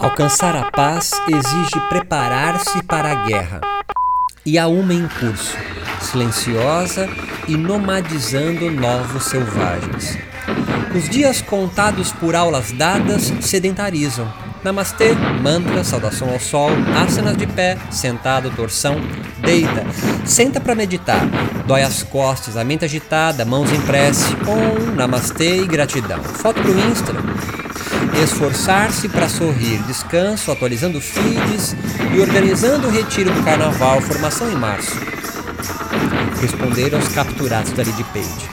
Alcançar a paz exige preparar-se para a guerra. E há uma em curso, silenciosa e nomadizando novos selvagens. Os dias contados por aulas dadas sedentarizam. Namastê, mantra, saudação ao sol, asanas de pé, sentado, torção, deita, senta para meditar, dói as costas, a mente agitada, mãos em prece, om, namastê e gratidão. Foto pro Insta, esforçar-se para sorrir, descanso, atualizando feeds e organizando o retiro do carnaval, formação em março. Responder aos capturados da Lead Page.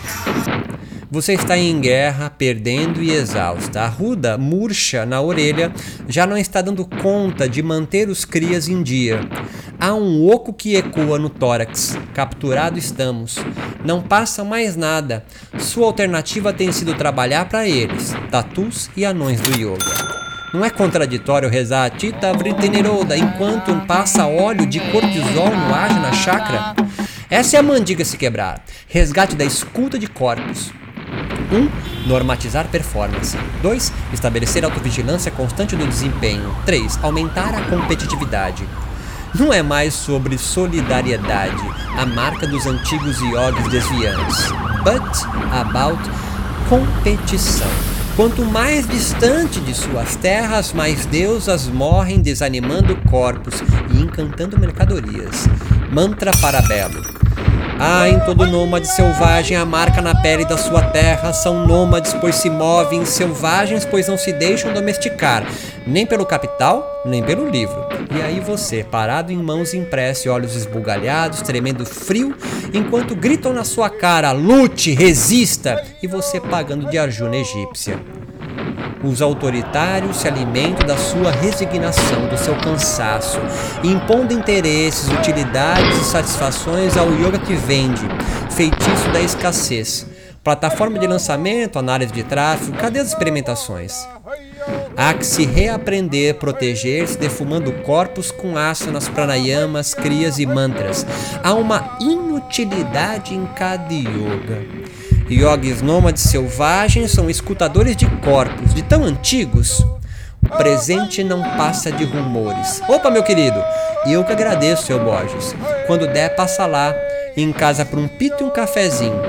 Você está em guerra, perdendo e exausta. A ruda, murcha na orelha, já não está dando conta de manter os crias em dia. Há um oco que ecoa no tórax. Capturado estamos. Não passa mais nada. Sua alternativa tem sido trabalhar para eles, tatus e anões do yoga. Não é contraditório rezar Tita Vritineroda enquanto passa óleo de cortisol no na chakra? Essa é a mandiga se quebrar. Resgate da escuta de corpos. 1. Um, normatizar performance. 2. Estabelecer autovigilância constante do desempenho. 3. Aumentar a competitividade. Não é mais sobre solidariedade, a marca dos antigos yogis desviantes, but about competição. Quanto mais distante de suas terras, mais deusas morrem desanimando corpos e encantando mercadorias. Mantra Parabelo. Ah, em todo nômade selvagem a marca na pele da sua terra são nômades, pois se movem, selvagens, pois não se deixam domesticar, nem pelo capital, nem pelo livro. E aí você, parado em mãos impresse, olhos esbugalhados, tremendo frio, enquanto gritam na sua cara: lute, resista! E você pagando de Arjuna egípcia. Os autoritários se alimentam da sua resignação, do seu cansaço, impondo interesses, utilidades e satisfações ao yoga que vende, feitiço da escassez. Plataforma de lançamento, análise de tráfego, cadê as experimentações? Há que se reaprender, proteger-se, defumando corpos com asanas, pranayamas, crias e mantras. Há uma inutilidade em cada yoga. Yogis nômades selvagens são escutadores de corpos de tão antigos. O presente não passa de rumores. Opa, meu querido! E eu que agradeço, seu Borges. Quando der, passa lá, em casa para um pito e um cafezinho.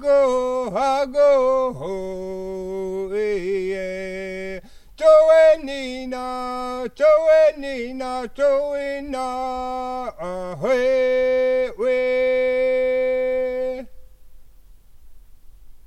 go, I go, ho, eh, eh. Joanina, Joanina, Joanina, uh.